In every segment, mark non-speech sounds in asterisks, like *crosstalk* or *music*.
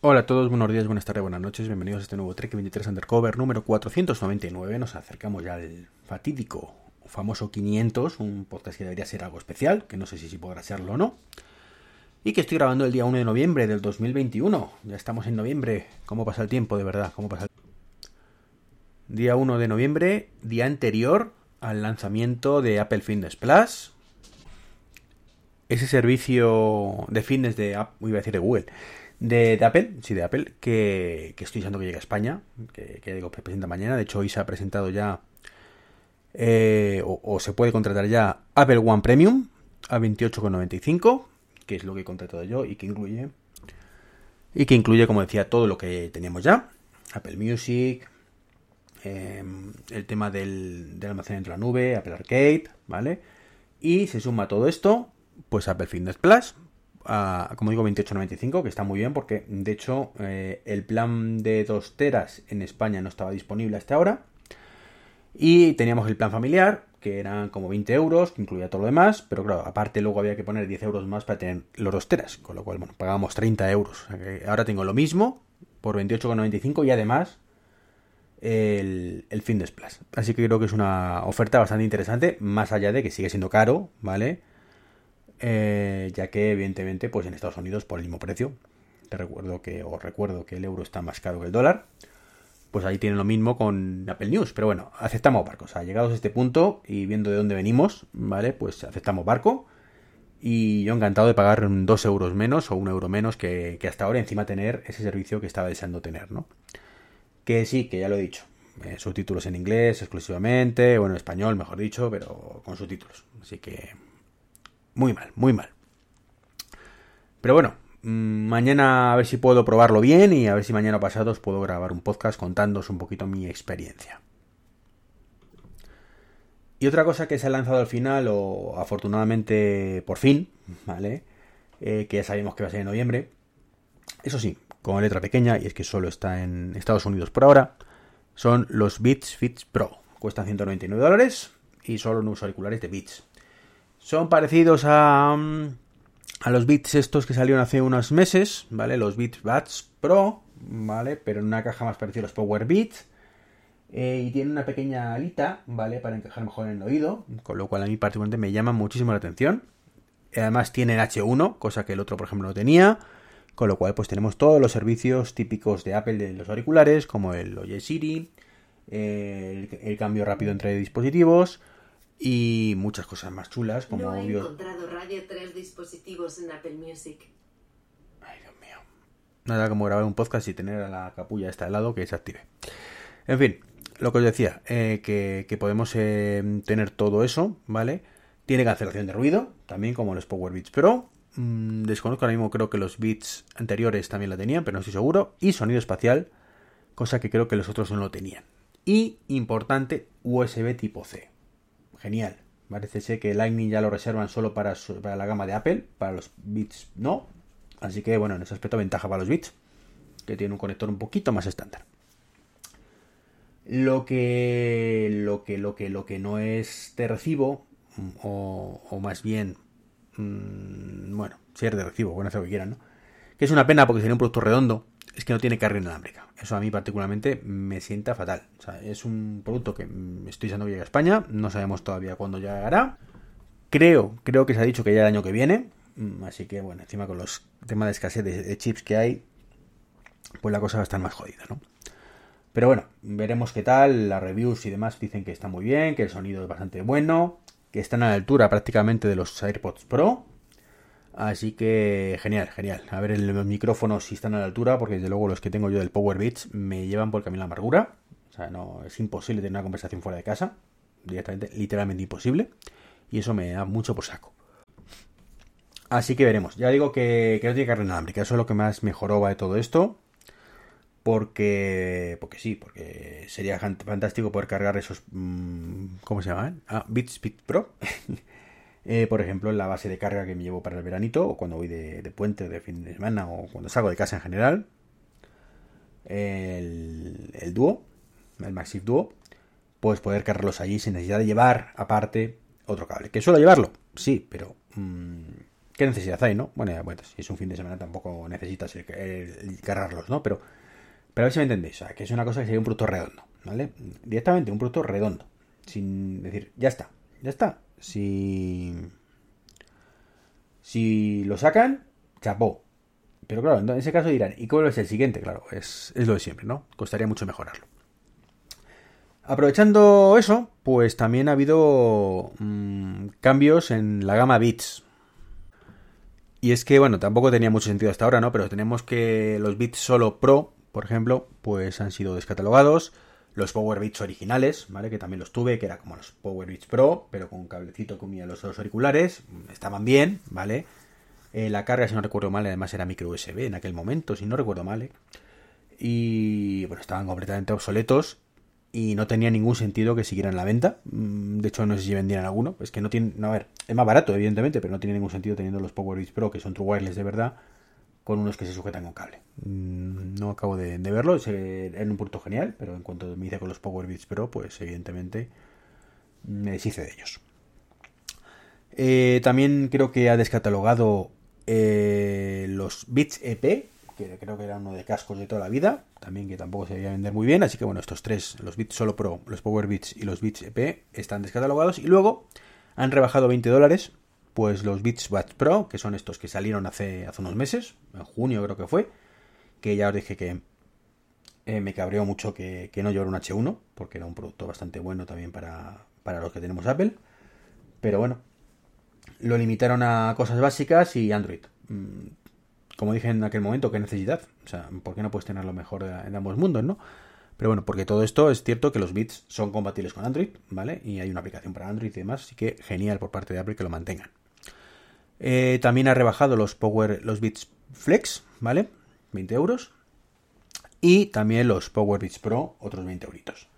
Hola a todos, buenos días, buenas tardes, buenas noches, bienvenidos a este nuevo Trek 23 Undercover número 499. Nos acercamos ya al fatídico, famoso 500, un podcast que debería ser algo especial, que no sé si, podrá serlo o no. Y que estoy grabando el día 1 de noviembre del 2021. Ya estamos en noviembre. ¿Cómo pasa el tiempo, de verdad? ¿Cómo pasa el... Día 1 de noviembre, día anterior al lanzamiento de Apple Fitness Plus. Ese servicio de fitness de, iba a decir de Google, de, Apple, sí, de Apple, que, estoy diciendo que llega a España, que, que digo, presenta mañana. De hecho, hoy se ha presentado ya, eh, o, se puede contratar ya Apple One Premium a 28,95, que es lo que he contratado yo y que incluye, y que incluye, como decía, todo lo que teníamos ya. Apple Music, em, el tema del, del almacenamiento de la nube, Apple Arcade, ¿vale? Y se suma todo esto, pues Apple Fitness Plus, como digo, 28.95, que está muy bien porque, de hecho, eh, el plan de 2 teras en España no estaba disponible hasta ahora. Y teníamos el plan familiar, que eran como 20 euros, que incluía todo lo demás, pero claro, aparte luego había que poner 10 euros más para tener los 2 teras, con lo cual, bueno, pagábamos 30 euros. ahora tengo lo mismo por 28,95 y además el, el Fitness Plus. Así que creo que es una oferta bastante interesante, más allá de que sigue siendo caro, ¿vale? Eh, ya que evidentemente pues en Estados Unidos por el mismo precio, te recuerdo que, os recuerdo que el euro está más caro que el dólar, pues ahí tienen lo mismo con Apple News, pero bueno, aceptamos barco, o sea, llegados a este punto y viendo de dónde venimos, ¿vale? Pues aceptamos barco. Y yo encantado de pagar dos euros menos o un euro menos que, hasta ahora encima tener ese servicio que estaba deseando tener, ¿no? Que sí, que ya lo he dicho, eh, subtítulos en inglés exclusivamente, bueno, en español mejor dicho, pero con subtítulos, así que muy mal, muy mal. Pero bueno, mm, mañana a ver si puedo probarlo bien y a ver si mañana pasado os puedo grabar un podcast contándoos un poquito mi experiencia. Y otra cosa que se ha lanzado al final, o afortunadamente por fin, ¿vale? Eh, que ya sabemos que va a ser en noviembre. Eso sí, con letra pequeña, y es que solo está en Estados Unidos por ahora, son los Beats Fits Pro. Cuestan 199 dólares y solo unos auriculares de Beats. Son parecidos a, mm, a los Beats estos que salieron hace unos meses, ¿vale? Los Beats Buds Pro, ¿vale? Pero en una caja más parecida a los Power Beats. Eh, y tiene una pequeña alita, ¿vale? Para encajar mejor en el oído, con lo cual a mí particularmente me llama muchísimo la atención. Además tienen H1, cosa que el otro, por ejemplo, no tenía. Con lo cual, pues tenemos todos los servicios típicos de Apple de los auriculares, como el Oye Siri, el, el cambio rápido entre dispositivos, y muchas cosas más chulas como no he encontrado Radio 3 dispositivos en Apple Music. Ay, Dios mío. Nada como grabar un podcast y tener a la capulla esta de lado que se active. En fin, lo que os decía, eh, que, podemos eh, tener todo eso, ¿vale? Tiene cancelación de ruido, también como los Power Beats Pro. Mm, desconozco ahora mismo, creo que los Beats anteriores también la tenían, pero no estoy seguro. Y sonido espacial, cosa que creo que los otros no lo tenían. Y, importante, USB tipo C genial. Parece ser que Lightning ya lo reservan solo para, para la gama de Apple, para los bits no. Así que bueno, en ese aspecto ventaja para los bits, que tiene un conector un poquito más estándar. Lo que, lo que, lo que, lo que no es de recibo, o, o más bien, mmm, bueno, si es de recibo, bueno, hacer lo que quieran, ¿no? Que es una pena porque sería un producto redondo, es que no tiene carga inalámbrica. Eso a mí particularmente me sienta fatal. O sea, es un producto que estoy usando que llega a España, no sabemos todavía cuándo llegará. Creo, creo que se ha dicho que ya el año que viene. Mm, así que bueno, encima con los temas de escasez de, chips que hay, pues la cosa va a estar más jodida, ¿no? Pero bueno, veremos qué tal. Las reviews y demás dicen que está muy bien, que el sonido es bastante bueno, que están a la altura prácticamente de los AirPods Pro. Así que genial, genial. A ver los micrófonos si están a la altura, porque desde luego los que tengo yo del Power Beats me llevan por el camino la amargura. O sea, no es imposible tener una conversación fuera de casa. Directamente, literalmente imposible. Y eso me da mucho por saco. Así que veremos. Ya digo que, que no tiene carga inalámbrica. Eso es lo que más mejoró de todo esto. Porque, porque sí, porque sería fantástico poder cargar esos... Mm, ¿Cómo se llaman? Ah, Beats Beat Pro. *laughs* Eh, por ejemplo, la base de carga que me llevo para el veranito, o cuando voy de, puente, de fin de semana, o cuando salgo de casa en general. El, el Duo, el Massive Duo, pues poder cargarlos allí sin necesidad de llevar aparte otro cable. ¿Que suelo llevarlo? Sí, pero mm, ¿Qué necesidad hay, no? Bueno, bueno, si es un fin de semana tampoco necesitas cargarlos, ¿no? Pero, pero a ver si me entendéis. Que es una cosa que sería un producto redondo, ¿vale? Directamente un producto redondo. Sin decir, ya está, ya está. Si. Si lo sacan, chapó. Pero claro, en ese caso dirán, ¿y cuál es el siguiente? Claro, es, es lo de siempre, ¿no? Costaría mucho mejorarlo. Aprovechando eso, pues también ha habido mm, cambios en la gama Beats. Y es que, bueno, tampoco tenía mucho sentido hasta ahora, ¿no? Pero tenemos que los Beats solo Pro, por ejemplo, pues han sido descatalogados. Los Power Beats originales, ¿vale? Que también los tuve, que era como los Power Beats Pro, pero con cablecito comía los dos auriculares. Estaban bien, ¿vale? Eh, la carga, si no recuerdo mal, además era micro USB en aquel momento, si no recuerdo mal. ¿eh? Y bueno, estaban completamente obsoletos y no tenía ningún sentido que siguieran la venta. Mm, de hecho, no sé si vendieran alguno. Es que no tiene. No, a ver, es más barato, evidentemente, pero no tiene ningún sentido teniendo los Power Beats Pro, que son True Wireless de verdad, con unos que se sujetan con cable. Mm, no acabo de, verlo, es en un punto genial, pero en cuanto me hice con los Power Beats Pro, pues evidentemente me deshice de ellos. Eh, también creo que ha descatalogado eh, los Beats EP, que creo que era uno de cascos de toda la vida, también que tampoco se debía vender muy bien, así que bueno, estos tres, los Beats Solo Pro, los Power Beats y los Beats EP, están descatalogados y luego han rebajado 20 dólares, pues los Beats Buds Pro, que son estos que salieron hace, hace unos meses, en junio creo que fue, que ya os dije que eh, me cabreó mucho que, no llevara un H1, porque era un producto bastante bueno también para, para los que tenemos Apple, pero bueno, lo limitaron a cosas básicas y Android. Mm, como dije en aquel momento, qué necesidad. O sea, ¿por qué no puedes tener lo mejor en ambos mundos, no? Pero bueno, porque todo esto es cierto que los bits son compatibles con Android, ¿vale? Y hay una aplicación para Android y demás, así que genial por parte de Apple que lo mantengan. Eh, también ha rebajado los Power, los bits Flex, ¿vale? 20 euros. Y también los Power Beats Pro, otros 20 euritos.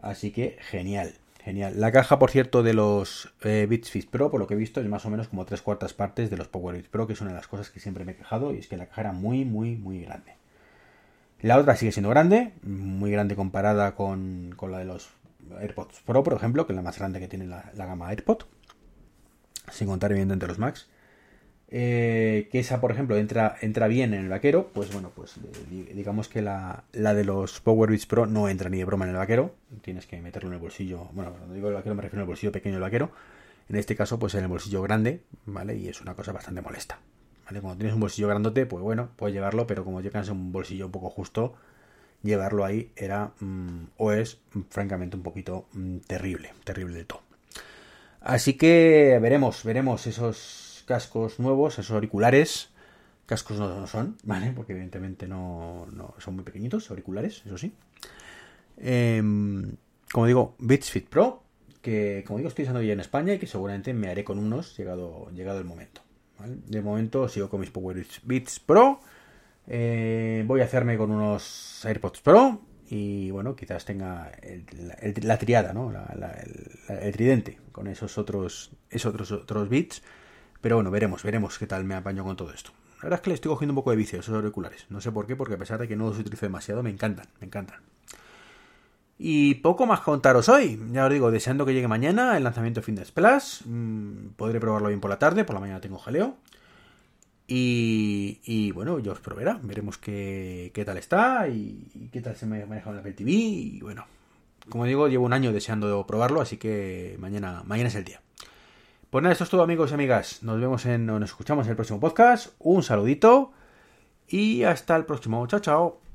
Así que genial. Genial. La caja, por cierto, de los eh, Beats Fit Pro, por lo que he visto, es más o menos como tres cuartas partes de los Power Beats Pro, que es una de las cosas que siempre me he quejado, y es que la caja era muy, muy, muy grande. La otra sigue siendo grande, muy grande comparada con, con la de los AirPods Pro, por ejemplo, que es la más grande que tiene la, la gama AirPod, sin contar evidentemente los Max. Eh, que esa, por ejemplo, entra, entra bien en el vaquero, pues bueno, pues eh, digamos que la, de los Power Beats Pro no entra ni de broma en el vaquero, tienes que meterlo en el bolsillo, bueno, cuando digo el vaquero me refiero al bolsillo pequeño del vaquero, en este caso pues en el bolsillo grande, ¿vale? Y es una cosa bastante molesta. Cuando tienes un bolsillo grandote, pues bueno, puedes llevarlo, pero como llevas un bolsillo un poco justo, llevarlo ahí era mm, o es francamente un poquito mm, terrible, terrible de todo. Así que veremos, veremos esos cascos nuevos, esos auriculares. Cascos no, son, *laughs* ¿vale? Porque evidentemente no, son muy pequeñitos, auriculares, eso sí. Em, como digo, Beats Fit Pro, que como digo estoy usando ya en España y que seguramente me haré con unos llegado, llegado el momento. De momento sigo con mis Power Beats Pro. Eh, voy a hacerme con unos AirPods Pro. Y bueno, quizás tenga la triada, ¿no? el, tridente con esos otros, esos otros, otros bits pero bueno, veremos, veremos qué tal me apaño con todo esto. La verdad es que le estoy cogiendo un poco de vicio a esos auriculares. No sé por qué, porque a pesar de que no los utilizo demasiado, me encantan, me encantan. Y poco más contaros hoy. Ya os digo, deseando que llegue mañana el lanzamiento de Fitness Plus. Mm, podré probarlo bien por la tarde, por la mañana tengo jaleo. Y, bueno, yo os probará. Veremos qué, tal está y, qué tal se me maneja en Apple TV. Y bueno, como digo, llevo un año deseando probarlo, así que mañana, mañana es el día. Pues nada, esto es todo amigos y amigas. Nos vemos en, nos escuchamos en el próximo podcast. Un saludito y hasta el próximo. Chao, chao.